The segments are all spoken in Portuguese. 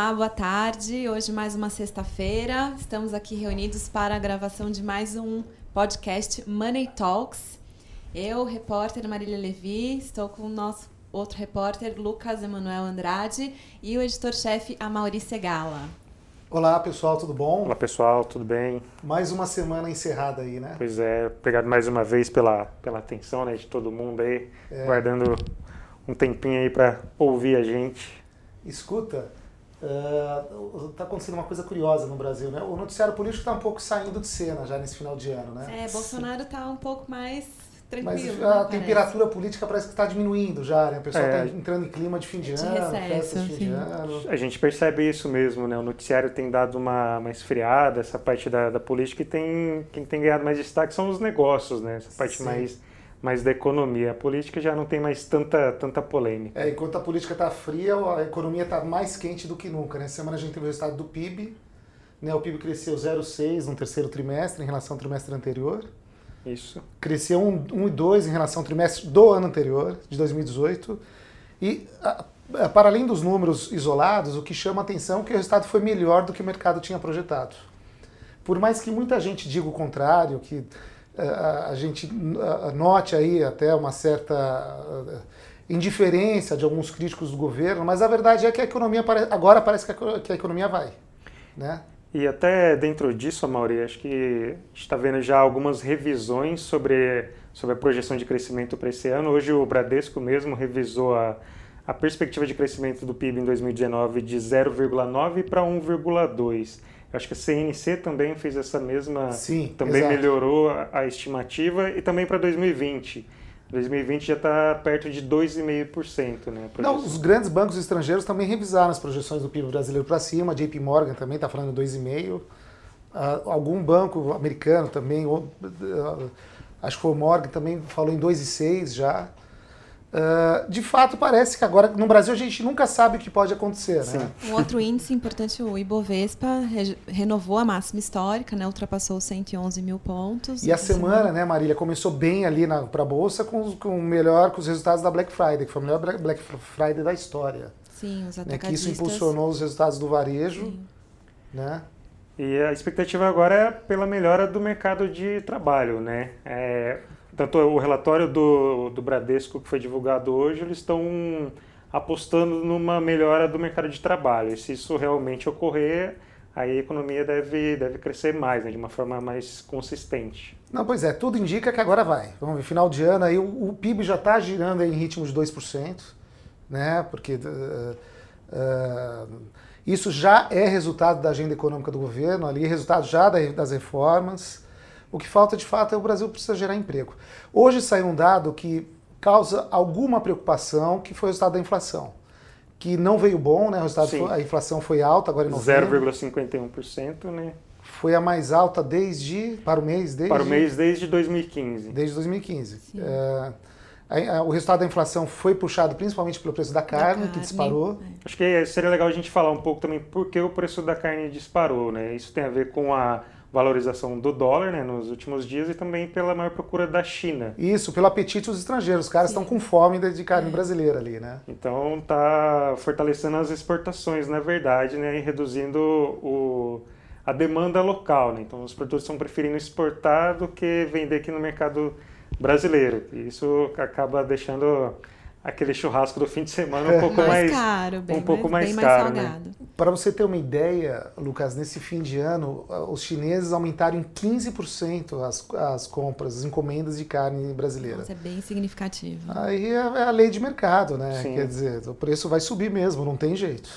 Olá, boa tarde. Hoje mais uma sexta-feira. Estamos aqui reunidos para a gravação de mais um podcast Money Talks. Eu, repórter Marília Levi, estou com o nosso outro repórter Lucas Emanuel Andrade e o editor-chefe Amauri Segala. Olá pessoal, tudo bom? Olá pessoal, tudo bem? Mais uma semana encerrada aí, né? Pois é, obrigado mais uma vez pela, pela atenção né, de todo mundo aí, é. guardando um tempinho aí para ouvir a gente. Escuta, está uh, acontecendo uma coisa curiosa no Brasil, né? O noticiário político está um pouco saindo de cena já nesse final de ano, né? É, Bolsonaro está um pouco mais tranquilo. Mas a né, temperatura política parece que está diminuindo já, né? O pessoal está é. entrando em clima de fim de, de ano, recesso, festas de fim sim. de ano. A gente percebe isso mesmo, né? O noticiário tem dado uma, uma esfriada, essa parte da, da política, e tem, quem tem ganhado mais destaque são os negócios, né? Essa parte sim. mais mais da economia. A política já não tem mais tanta, tanta polêmica. É, enquanto a política está fria, a economia está mais quente do que nunca. Nessa semana a gente teve o resultado do PIB. Né? O PIB cresceu 0,6 no terceiro trimestre em relação ao trimestre anterior. Isso. Cresceu 1,2 em relação ao trimestre do ano anterior, de 2018. E, a, a, para além dos números isolados, o que chama a atenção é que o resultado foi melhor do que o mercado tinha projetado. Por mais que muita gente diga o contrário, que a gente note aí até uma certa indiferença de alguns críticos do governo, mas a verdade é que a economia agora parece que a economia vai, né? E até dentro disso, Mauri, acho que está vendo já algumas revisões sobre, sobre a projeção de crescimento para esse ano. Hoje o Bradesco mesmo revisou a, a perspectiva de crescimento do PIB em 2019 de 0,9 para 1,2. Acho que a CNC também fez essa mesma. Sim, também exato. melhorou a, a, estimativa e também para 2020. 2020 já está perto de 2,5%. Né, Não, os grandes bancos estrangeiros também revisaram as projeções do PIB brasileiro para cima. A JP Morgan também está falando 2,5%. Uh, ah, algum banco americano também, ou, uh, acho que foi o Morgan também falou em 2,6% já. Uh, de fato, parece que agora no Brasil a gente nunca sabe o que pode acontecer. Né? Um outro índice importante, o Ibovespa, re renovou a máxima histórica, né? ultrapassou os 111 mil pontos. E a semana, semana, né, Marília, começou bem ali para a Bolsa com, com melhor com os resultados da Black Friday, que foi o melhor Black Friday da história. Sim, os atacadistas. Né, que isso impulsionou os resultados do varejo. Sim. Né? E a expectativa agora é pela melhora do mercado de trabalho, né? É, tanto o relatório do, do Bradesco que foi divulgado hoje, eles estão apostando numa melhora do mercado de trabalho. E se isso realmente ocorrer, aí a economia deve, deve crescer mais, né, de uma forma mais consistente. Não, pois é, tudo indica que agora vai. Vamos ver, final de ano aí o, o PIB já está girando em ritmo de 2%, né? Porque uh, uh, isso já é resultado da agenda econômica do governo, ali, resultado já das reformas. O que falta de fato é o Brasil precisa gerar emprego. Hoje saiu um dado que causa alguma preocupação, que foi o resultado da inflação. Que não veio bom, né? O resultado foi, a inflação foi alta agora em novembro. 0,51%, né? Foi a mais alta desde para o mês desde para o mês desde 2015. Desde 2015. É, o resultado da inflação foi puxado principalmente pelo preço da carne, da carne. que disparou. É. Acho que seria legal a gente falar um pouco também por que o preço da carne disparou, né? Isso tem a ver com a valorização do dólar né, nos últimos dias e também pela maior procura da China. Isso, pelo apetite dos estrangeiros. Os caras estão com fome de carne é. brasileira ali, né? Então está fortalecendo as exportações, na verdade, né, e reduzindo o, a demanda local. Né? Então os produtores estão preferindo exportar do que vender aqui no mercado brasileiro. E isso acaba deixando aquele churrasco do fim de semana um pouco mais, mais caro, bem um pouco mais, mais caro, né? salgado. Né? Para você ter uma ideia, Lucas, nesse fim de ano, os chineses aumentaram em 15% as, as compras, as encomendas de carne brasileira. Isso é bem significativo. Aí é, é a lei de mercado, né? Sim. Quer dizer, o preço vai subir mesmo, não tem jeito.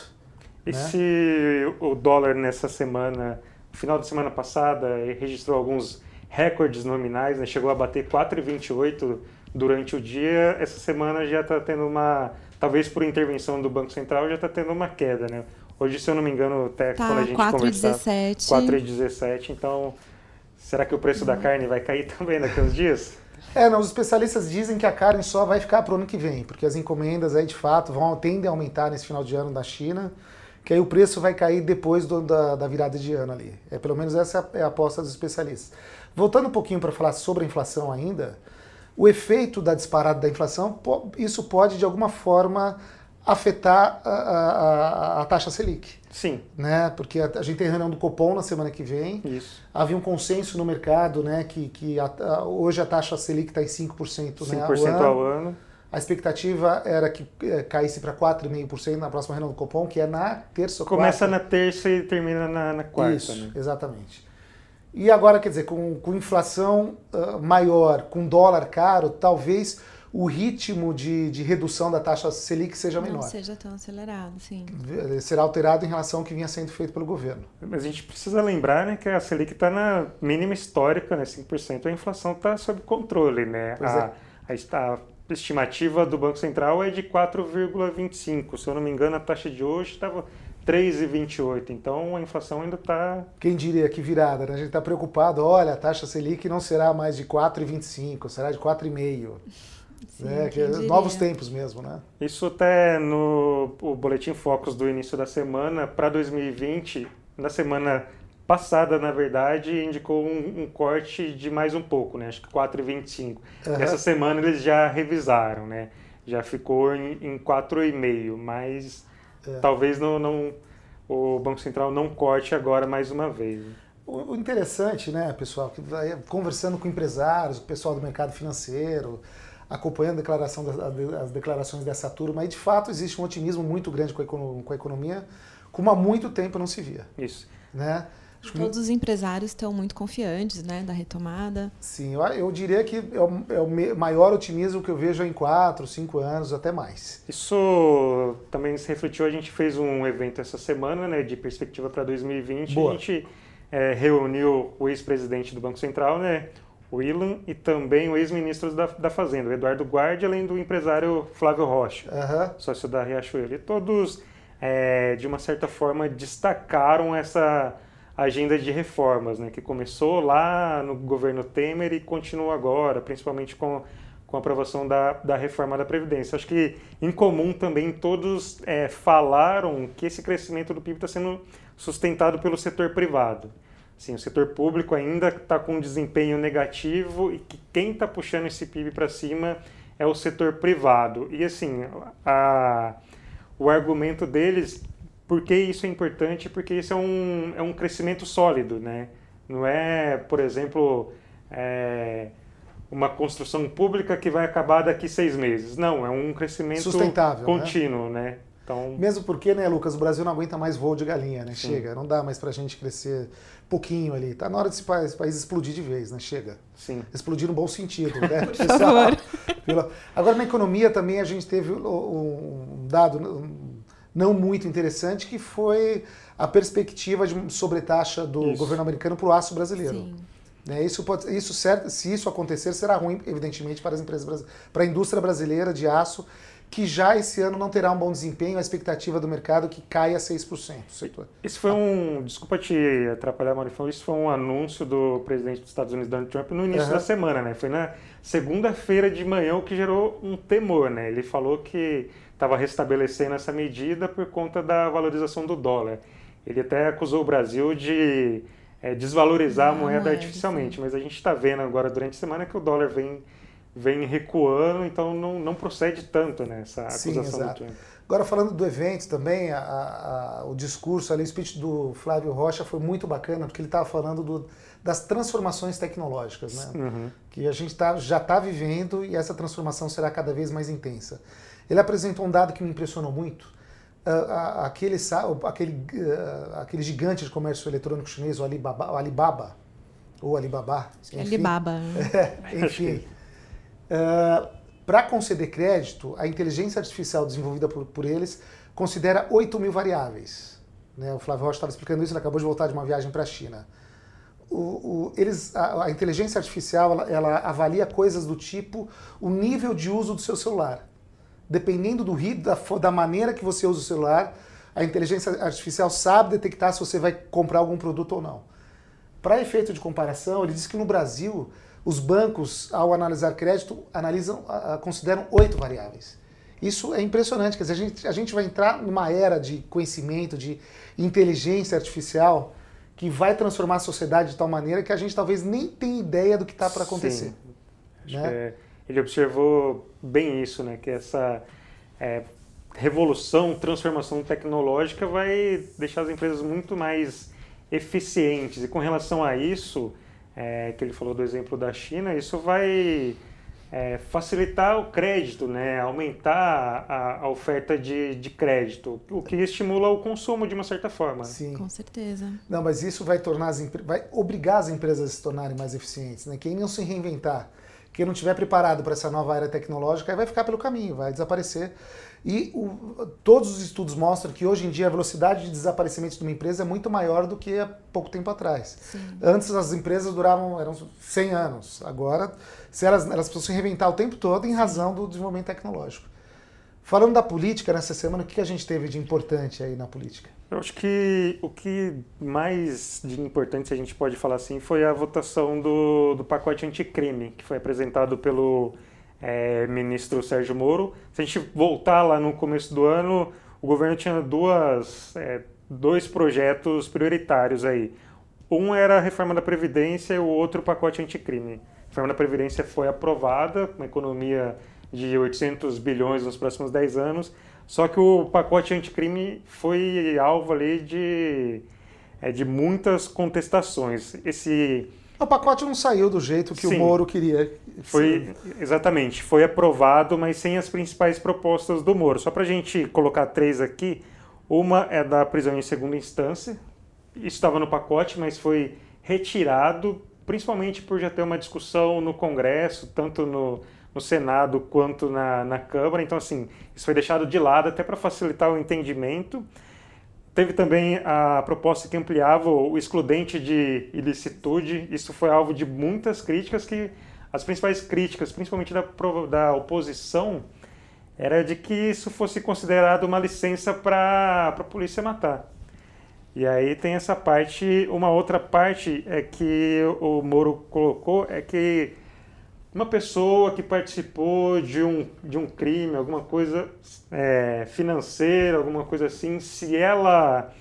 E né? se o dólar nessa semana, no final de semana passada, registrou alguns recordes nominais, né? chegou a bater 4,28 durante o dia, essa semana já está tendo uma, talvez por intervenção do Banco Central, já está tendo uma queda, né? Hoje, se eu não me engano, até tá, quando a gente 4 conversar... 17. 4,17. Então, será que o preço da carne vai cair também daqui a uns dias? É, não, os especialistas dizem que a carne só vai ficar para o ano que vem, porque as encomendas aí de fato vão tendem a aumentar nesse final de ano da China, que aí o preço vai cair depois do, da, da, virada de ano ali. É pelo menos essa é a aposta dos especialistas. Voltando um pouquinho para falar sobre a inflação ainda, o efeito da disparada da inflação, isso pode de alguma forma afetar a, a, a, taxa Selic. Sim. Né? Porque a, a gente tem reunião do Copom na semana que vem. Isso. Havia um consenso no mercado né, que, que hoje a taxa Selic está em 5%, 5% né, ao, ano. ao ano. A expectativa era que é, caísse para 4,5% na próxima reunião do Copom, que é na terça ou Começa quarta. na terça e termina na, na quarta. Isso, né? exatamente. E agora, quer dizer, com, com inflação uh, maior, com dólar caro, talvez o ritmo de, de redução da taxa Selic seja menor. Não seja tão acelerado, sim. Será alterado em relação ao que vinha sendo feito pelo governo. Mas a gente precisa lembrar né, que a Selic está na mínima histórica, né, 5%, a inflação está sob controle. Né? A, é. a, a, estimativa do Banco Central é de 4,25%. Se eu não me engano, a taxa de hoje estava 3,28. Então a inflação ainda está. Quem diria que virada, né? A gente está preocupado, olha, a taxa Selic não será mais de 4,25, será de 4,5. Sim, é, que novos tempos mesmo, né? Isso até no o Boletim Focus do início da semana, para 2020, na semana passada, na verdade, indicou um, um, corte de mais um pouco, né? Acho que 4,25. Uhum. Essa semana eles já revisaram, né? Já ficou em, em 4,5, mas é. talvez não, não, o Banco Central não corte agora mais uma vez. Né? O interessante, né, pessoal, que conversando com empresários, o pessoal do mercado financeiro, acompanhando a declaração, as declarações dessa turma, e de fato existe um otimismo muito grande com a, economia, como há muito tempo não se via. Isso. Né? Todos os empresários estão muito confiantes né, da retomada. Sim, eu, eu diria que é o, é o, maior otimismo que eu vejo em quatro, cinco anos, até mais. Isso também se refletiu, a gente fez um evento essa semana né, de perspectiva para 2020. Boa. A gente é, reuniu o ex-presidente do Banco Central, né, o Ilan, e também o ex-ministro da, da Fazenda, o Eduardo Guardi, além do empresário Flávio Rocha, uhum. sócio da Riachuelo. E todos, é, de uma certa forma, destacaram essa agenda de reformas, né, que começou lá no governo Temer e continua agora, principalmente com, com a aprovação da, da reforma da Previdência. Acho que, em comum também, todos é, falaram que esse crescimento do PIB está sendo sustentado pelo setor privado. Sim, o setor público ainda está com um desempenho negativo e que quem está puxando esse PIB para cima é o setor privado. E assim, a, o argumento deles, por que isso é importante? Porque isso é um, é um crescimento sólido, né? Não é, por exemplo, é, uma construção pública que vai acabar daqui seis meses. Não, é um crescimento Sustentável, né? contínuo, né? né? Então... Mesmo porque, né, Lucas, o Brasil não aguenta mais voo de galinha, né? Sim. Chega, não dá mais para a gente crescer pouquinho ali. Tá na hora desse país, país explodir de vez, né? Chega. Sim. Explodir no bom sentido, né? Por favor. Agora, na economia também a gente teve um dado não muito interessante, que foi a perspectiva de sobretaxa do isso. governo americano para o aço brasileiro. Sim. Né, isso pode, isso certo, se isso acontecer, será ruim, evidentemente, para as empresas para a indústria brasileira de aço que já esse ano não terá um bom desempenho, a expectativa do mercado que caia 6%. Isso foi um, desculpa te atrapalhar, Maurifão, isso foi um anúncio do presidente dos Estados Unidos, Donald Trump, no início uhum. da semana, né? Foi na segunda-feira de manhã o que gerou um temor, né? Ele falou que estava restabelecendo essa medida por conta da valorização do dólar. Ele até acusou o Brasil de é, desvalorizar a moeda é, artificialmente, sim. mas a gente está vendo agora durante a semana que o dólar vem vem recuando, então não, não procede tanto nessa né, acusação Sim, do Trump. Agora, falando do evento também, a, a, o discurso ali, o speech do Flávio Rocha foi muito bacana, porque ele estava falando do, das transformações tecnológicas, né? Uhum. Que a gente tá, já está vivendo e essa transformação será cada vez mais intensa. Ele apresentou um dado que me impressionou muito. Uh, aquele, aquele, uh, aquele gigante de comércio eletrônico chinês, o Alibaba, o Alibaba ou Alibaba. Enfim, Alibaba. É, enfim. Uh, Para conceder crédito, a inteligência artificial desenvolvida por, por eles considera 8 mil variáveis. Né? O Flávio Rocha estava explicando isso, ele acabou de voltar de uma viagem para a China. O, o, eles, a, a, inteligência artificial ela, ela, avalia coisas do tipo o nível de uso do seu celular. Dependendo do da, da maneira que você usa o celular, a inteligência artificial sabe detectar se você vai comprar algum produto ou não. Para efeito de comparação, ele diz que no Brasil os bancos, ao analisar crédito, analisam, consideram oito variáveis. Isso é impressionante, quer dizer, a gente, a gente vai entrar numa era de conhecimento, de inteligência artificial, que vai transformar a sociedade de tal maneira que a gente talvez nem tenha ideia do que está para acontecer. Sim. Né? Ele observou bem isso, né? Que essa é, revolução, transformação tecnológica vai deixar as empresas muito mais eficientes. E com relação a isso, é, que ele falou do exemplo da China, isso vai é, facilitar o crédito, né? aumentar a, a oferta de, de, crédito, o que estimula o consumo de uma certa forma. Sim. Com certeza. Não, mas isso vai tornar as vai obrigar as empresas a se tornarem mais eficientes. Né? Quem não se reinventar, quem não estiver preparado para essa nova era tecnológica, vai ficar pelo caminho, vai desaparecer. E o, todos os estudos mostram que hoje em dia a velocidade de desaparecimento de uma empresa é muito maior do que há pouco tempo atrás. Sim. Antes as empresas duravam eram 100 anos. Agora, se elas, elas precisam se reinventar o tempo todo em razão do desenvolvimento tecnológico. Falando da política nessa semana, o que a gente teve de importante aí na política? Eu acho que o que mais de importante a gente pode falar assim foi a votação do, do pacote anticrime que foi apresentado pelo é, ministro Sérgio Moro. Se a gente voltar lá no começo do ano, o governo tinha duas, é, dois projetos prioritários aí. Um era a reforma da Previdência e o outro o pacote anticrime. A reforma da Previdência foi aprovada, uma economia de 800 bilhões nos próximos 10 anos, só que o pacote anticrime foi alvo ali de, é, de muitas contestações. Esse o pacote não saiu do jeito que Sim, o Moro queria. Foi exatamente, foi aprovado, mas sem as principais propostas do Moro. Só para a gente colocar três aqui, uma é da prisão em segunda instância. Isso estava no pacote, mas foi retirado, principalmente por já ter uma discussão no Congresso, tanto no, no Senado quanto na, na Câmara. Então, assim, isso foi deixado de lado até para facilitar o entendimento. Teve também a proposta que ampliava o excludente de ilicitude. Isso foi alvo de muitas críticas que as principais críticas, principalmente da, da oposição, era de que isso fosse considerado uma licença para a polícia matar. E aí tem essa parte, uma outra parte é que o Moro colocou é que uma pessoa que participou de um, de um crime, alguma coisa é, financeira, alguma coisa assim, se ela,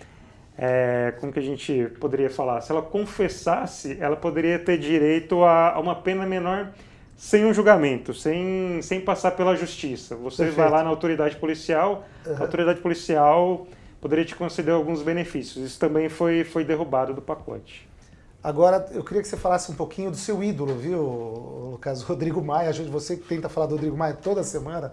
é, como que a gente poderia falar, se ela confessasse, ela poderia ter direito a, a uma pena menor sem um julgamento, sem, sem passar pela justiça. Você Perfeito. vai lá na autoridade policial, uhum. a autoridade policial poderia te conceder alguns benefícios. Isso também foi, foi derrubado do pacote. Agora, eu queria que você falasse um pouquinho do seu ídolo, viu, Lucas? Rodrigo Maia. Você que tenta falar do Rodrigo Maia toda semana.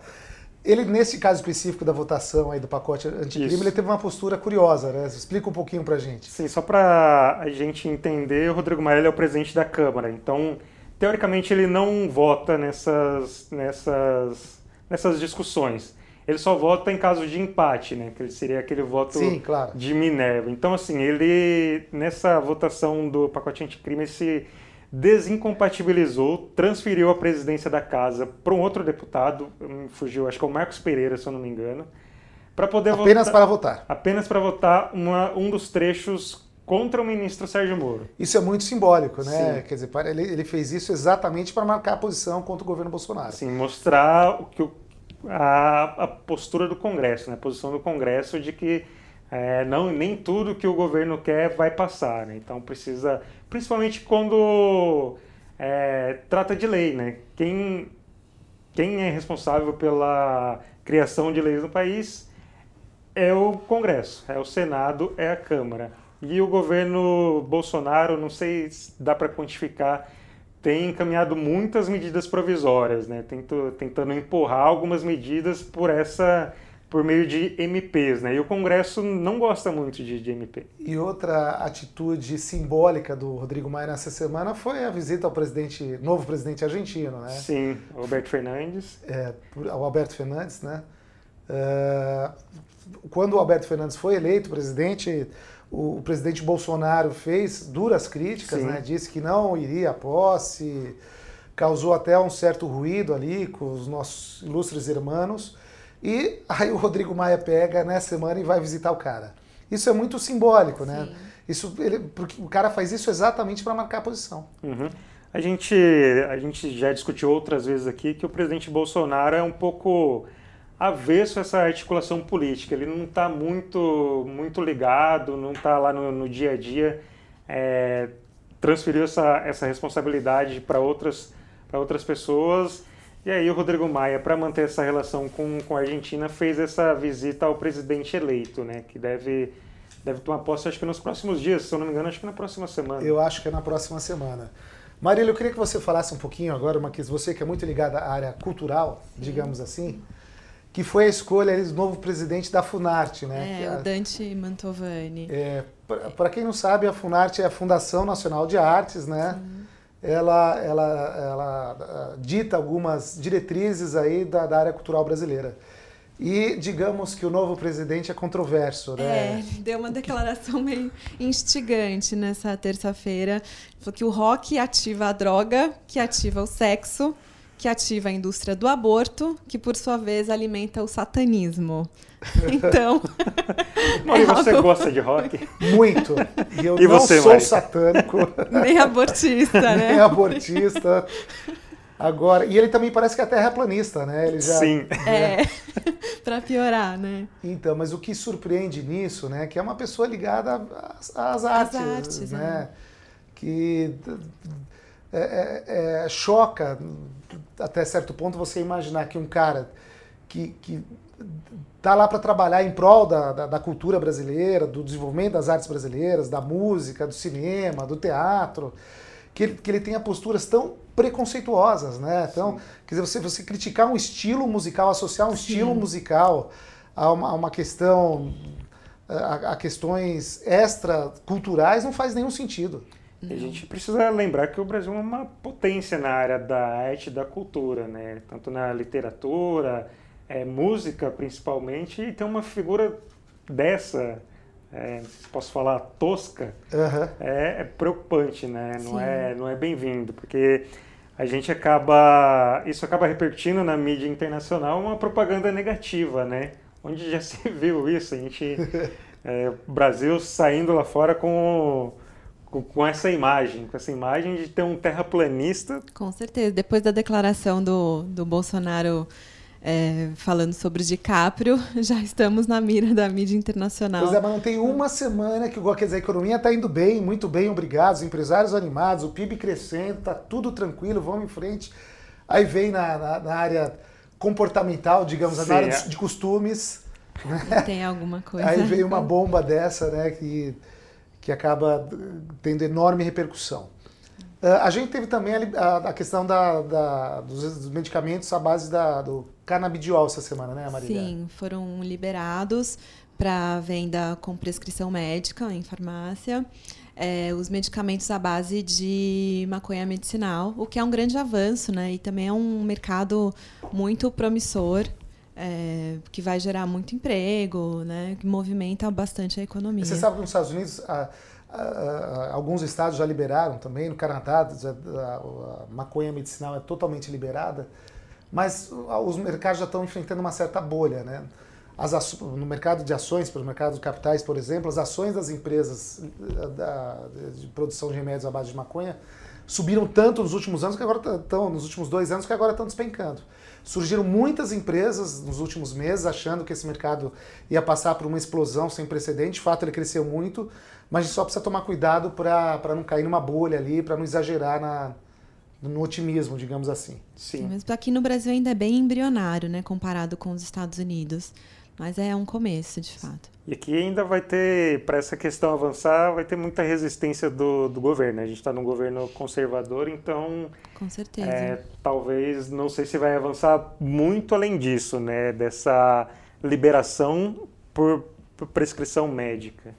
Ele, nesse caso específico da votação aí do pacote anticrime, Isso. ele teve uma postura curiosa, né? Explica um pouquinho pra gente. Sim, só para a gente entender, o Rodrigo Maia é o presidente da Câmara. Então, teoricamente, ele não vota nessas, nessas, nessas discussões ele só vota em caso de empate, né? Que seria aquele voto Sim, claro. de Minerva. Então, assim, ele, nessa votação do pacote anticrime, se desincompatibilizou, transferiu a presidência da casa para um outro deputado, fugiu, acho que é o Marcos Pereira, se eu não me engano, para poder apenas votar, para votar. Apenas para votar uma, um dos trechos contra o ministro Sérgio Moro. Isso é muito simbólico, né? Sim. Quer dizer, ele, ele fez isso exatamente para marcar a posição contra o governo Bolsonaro. Sim, mostrar o que o a, a postura do Congresso, né? a posição do Congresso de que é, não, nem tudo que o governo quer vai passar. Né? Então precisa, principalmente quando é, trata de lei, né? Quem, quem é responsável pela criação de leis no país é o Congresso, é o Senado, é a Câmara. E o governo Bolsonaro, não sei se dá para quantificar tem encaminhado muitas medidas provisórias, né? Tento, tentando empurrar algumas medidas por essa por meio de MPs, né? E o Congresso não gosta muito de, de MP. E outra atitude simbólica do Rodrigo Maia nessa semana foi a visita ao presidente, novo presidente argentino, né? Sim, Alberto Fernandes. É, ao Alberto Fernandes, né? Uh, quando o Alberto Fernandes foi eleito presidente, o, presidente Bolsonaro fez duras críticas, né? disse que não iria à posse, causou até um certo ruído ali com os nossos ilustres irmãos. E aí o Rodrigo Maia pega nessa semana e vai visitar o cara. Isso é muito simbólico, né? Isso, ele, porque o cara faz isso exatamente para marcar a posição. Uhum. A, gente, a gente já discutiu outras vezes aqui que o presidente Bolsonaro é um pouco avesso a essa articulação política. Ele não está muito, muito ligado, não está lá no, no, dia a dia. É, transferiu essa, essa responsabilidade para outras, outras pessoas E aí o Rodrigo Maia, para manter essa relação com, com a Argentina, fez essa visita ao presidente eleito, né? Que deve, deve tomar posse, acho que nos próximos dias, se eu não me engano, acho que na próxima semana. Eu acho que é na próxima semana. Marília, eu queria que você falasse um pouquinho agora, uma que você que é muito ligada à área cultural, digamos assim, que foi a escolha do novo presidente da Funarte, né? É, é o Dante Mantovani. É, Para quem não sabe, a Funarte é a Fundação Nacional de Artes, né? Ela, ela, ela ah, dita algumas diretrizes aí da, da área cultural brasileira. E digamos que o novo presidente é controverso, né? É, deu uma declaração meio instigante nessa terça-feira. Falou que o rock ativa a droga, que ativa o sexo, que ativa a indústria do aborto, que por sua vez alimenta o satanismo. Então. Mari, é você algo... gosta de rock? Muito. E eu e não você, sou Mari? satânico. Nem abortista, né? Nem abortista. Agora, e ele também parece que é terraplanista, né? Ele já, Sim. É, para piorar, né? Então, mas o que surpreende nisso, né, que é uma pessoa ligada às, às artes, artes, né? É. Que é, é, é, choca até certo ponto você imaginar que um cara que, que tá lá para trabalhar em prol da, da, da, cultura brasileira, do desenvolvimento das artes brasileiras, da música, do cinema, do teatro, que ele, que ele tenha posturas tão preconceituosas, né? Então, Sim. quer dizer, você, você criticar um estilo musical, associar um Sim. estilo musical a uma, a uma questão, a, a questões extraculturais não faz nenhum sentido. A gente precisa lembrar que o Brasil é uma potência na área da arte e da cultura, né? Tanto na literatura, é, música principalmente, e tem uma figura dessa é, se posso falar, tosca, uhum. é, é, preocupante, né? Não é, não é bem-vindo, porque a gente acaba, isso acaba repercutindo na mídia internacional uma propaganda negativa, né? Onde já se viu isso, a gente, é, o Brasil saindo lá fora com, com, com essa imagem, com essa imagem de ter um terraplanista. Com certeza, depois da declaração do, do Bolsonaro é, falando sobre o DiCaprio, já estamos na mira da mídia internacional. Pois é, mas não tem uma semana que quer dizer, a economia está indo bem, muito bem, obrigado, os empresários animados, o PIB crescendo, está tudo tranquilo, vamos em frente. Aí vem na, na, na área comportamental, digamos, Sim, na área é. de costumes. Né? Tem alguma coisa. Aí vem uma bomba dessa, né, que, que acaba tendo enorme repercussão. Uh, a gente teve também a questão da, da, dos medicamentos à base da, do canabidiol essa semana, né, Maria? Sim, foram liberados para venda com prescrição médica em farmácia. É, os medicamentos à base de maconha medicinal, o que é um grande avanço, né? E também é um mercado muito promissor, é, que vai gerar muito emprego, né? Que movimenta bastante a economia. você sabe que nos Estados Unidos a, Uh, alguns estados já liberaram também, no Canadá a, a, a, maconha medicinal é totalmente liberada, mas os mercados já estão enfrentando uma certa bolha. Né? As, no mercado de ações, pelo mercado de capitais, por exemplo, as ações das empresas da, de produção de remédios à base de maconha subiram tanto nos últimos anos que agora estão, nos últimos dois anos que agora estão despencando. Surgiram muitas empresas nos últimos meses achando que esse mercado ia passar por uma explosão sem precedente. De fato, ele cresceu muito, mas a gente só precisa tomar cuidado para não cair numa bolha ali, para não exagerar na, no otimismo, digamos assim. Sim. Mas aqui no Brasil ainda é bem embrionário, né, comparado com os Estados Unidos. Mas é um começo, de fato. E aqui ainda vai ter, para essa questão avançar, vai ter muita resistência do, do governo. A gente está num governo conservador, então. Com certeza. É, talvez, não sei se vai avançar muito além disso, né? Dessa liberação por, por prescrição médica.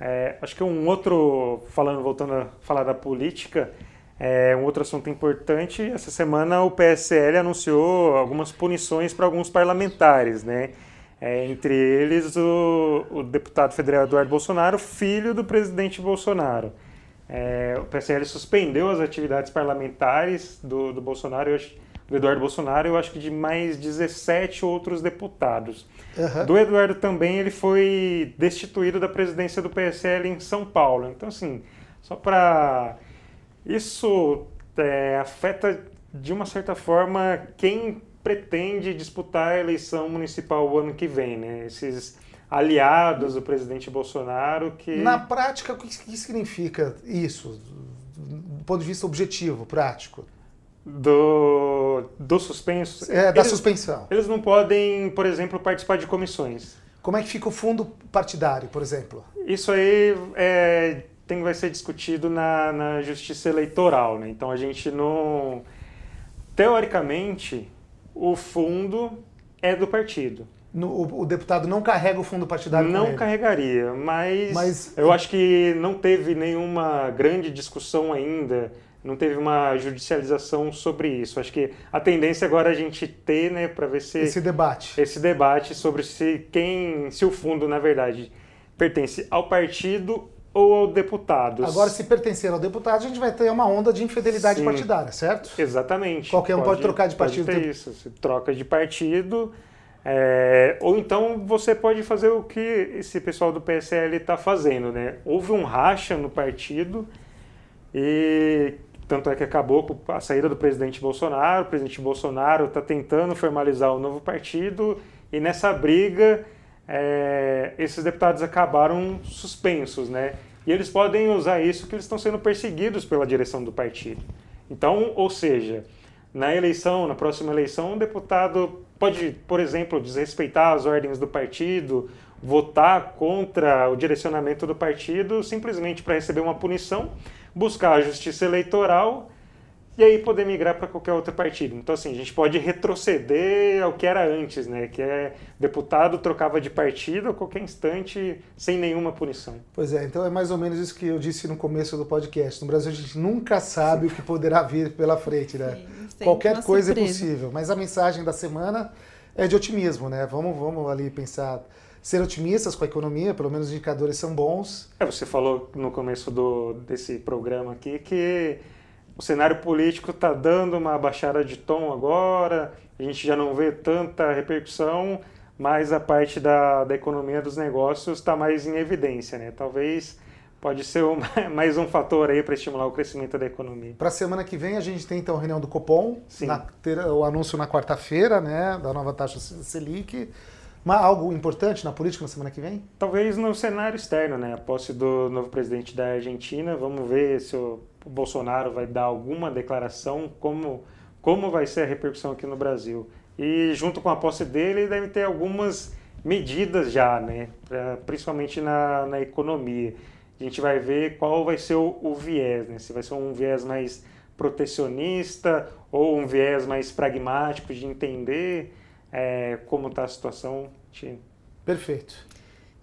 É, acho que um outro, falando, voltando a falar da política, é, um outro assunto importante, essa semana o PSL anunciou algumas punições para alguns parlamentares, né? É, entre eles o, o, deputado federal Eduardo Bolsonaro, filho do presidente Bolsonaro. É, o PSL suspendeu as atividades parlamentares do, do Bolsonaro, do Eduardo Bolsonaro, eu acho que de mais 17 outros deputados. Uhum. Do Eduardo também ele foi destituído da presidência do PSL em São Paulo. Então, assim, só para. Isso é, afeta de uma certa forma quem pretende disputar a eleição municipal o ano que vem, né? Esses aliados do presidente Bolsonaro que... Na prática, o que significa isso, do ponto de vista objetivo, prático? do, do suspenso. É, da eles, suspensão. Eles não podem, por exemplo, participar de comissões. Como é que fica o fundo partidário, por exemplo? Isso aí é, tem, vai ser discutido na, na justiça eleitoral, né? Então a gente não. Teoricamente, o fundo é do partido. No, o, o, deputado não carrega o fundo partidário Não carregaria, mas, mas, eu acho que não teve nenhuma grande discussão ainda, não teve uma judicialização sobre isso. Acho que a tendência agora é a gente ter, né, para ver se esse debate, esse debate sobre se quem, se o fundo na verdade pertence ao partido ou ao deputado. Agora, se pertencer ao deputado, a gente vai ter uma onda de infidelidade Sim, partidária, certo? Exatamente. Qualquer um pode, pode trocar de partido. Pode ter isso. Se troca de partido é, ou então você pode fazer o que esse pessoal do PSL está fazendo, né? Houve um racha no partido e tanto é que acabou com a saída do presidente Bolsonaro. O presidente Bolsonaro está tentando formalizar o um novo partido e nessa briga é, esses deputados acabaram suspensos, né? E eles podem usar isso que eles estão sendo perseguidos pela direção do partido. Então, ou seja, na eleição, na próxima eleição, um deputado pode, por exemplo, desrespeitar as ordens do partido, votar contra o direcionamento do partido simplesmente para receber uma punição, buscar a justiça eleitoral e aí poder migrar para qualquer outro partido. Então, assim, a gente pode retroceder ao que era antes, né? Que é deputado trocava de partido a qualquer instante sem nenhuma punição. Pois é, então é mais ou menos isso que eu disse no começo do podcast. No Brasil a gente nunca sabe o que poderá vir pela frente, né? Sim, qualquer coisa é surpresa. é possível. Mas a mensagem da semana é de otimismo, né? Vamos, vamos ali pensar ser otimistas com a economia, pelo menos os indicadores são bons. É, você falou no começo do, desse programa aqui que o cenário político está dando uma baixada de tom agora, a gente já não vê tanta repercussão, mas a parte da, da economia dos negócios está mais em evidência, né? Talvez pode ser um, mais um fator aí para estimular o crescimento da economia. Para a semana que vem a gente tem então a reunião do Copom, na, ter, o anúncio na quarta-feira, né, da nova taxa Selic. Mas algo importante na política na semana que vem? Talvez no cenário externo, né? A posse do novo presidente da Argentina. Vamos ver se o o Bolsonaro vai dar alguma declaração, como, como vai ser a repercussão aqui no Brasil. E junto com a posse dele, deve ter algumas medidas já, né? Pra, principalmente na, na economia. A gente vai ver qual vai ser o, o viés, né? se vai ser um viés mais protecionista ou um viés mais pragmático de entender é, como está a situação. Perfeito.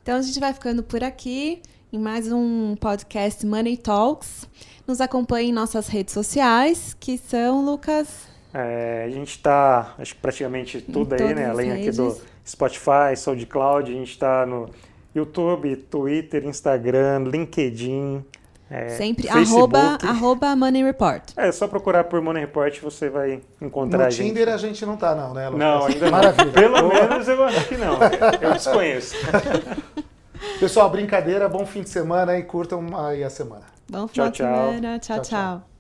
Então a gente vai ficando por aqui em mais um podcast Money Talks. Nos acompanhe em nossas redes sociais, que são, Lucas? É, a gente está, acho que praticamente tudo aí, né? Além aqui do Spotify, SoundCloud, a gente está no YouTube, Twitter, Instagram, LinkedIn. É, Sempre arroba, arroba Money Report. É, só procurar por Money Report você vai encontrar no a gente. No Tinder a gente não tá não, né, Lucas? Não, ainda Maravilha. não. Pelo menos eu acho que não. Eu desconheço. Pessoal, brincadeira, bom fim de semana e curtam aí a semana. Bom final tchau, de semana. tchau. tchau. tchau.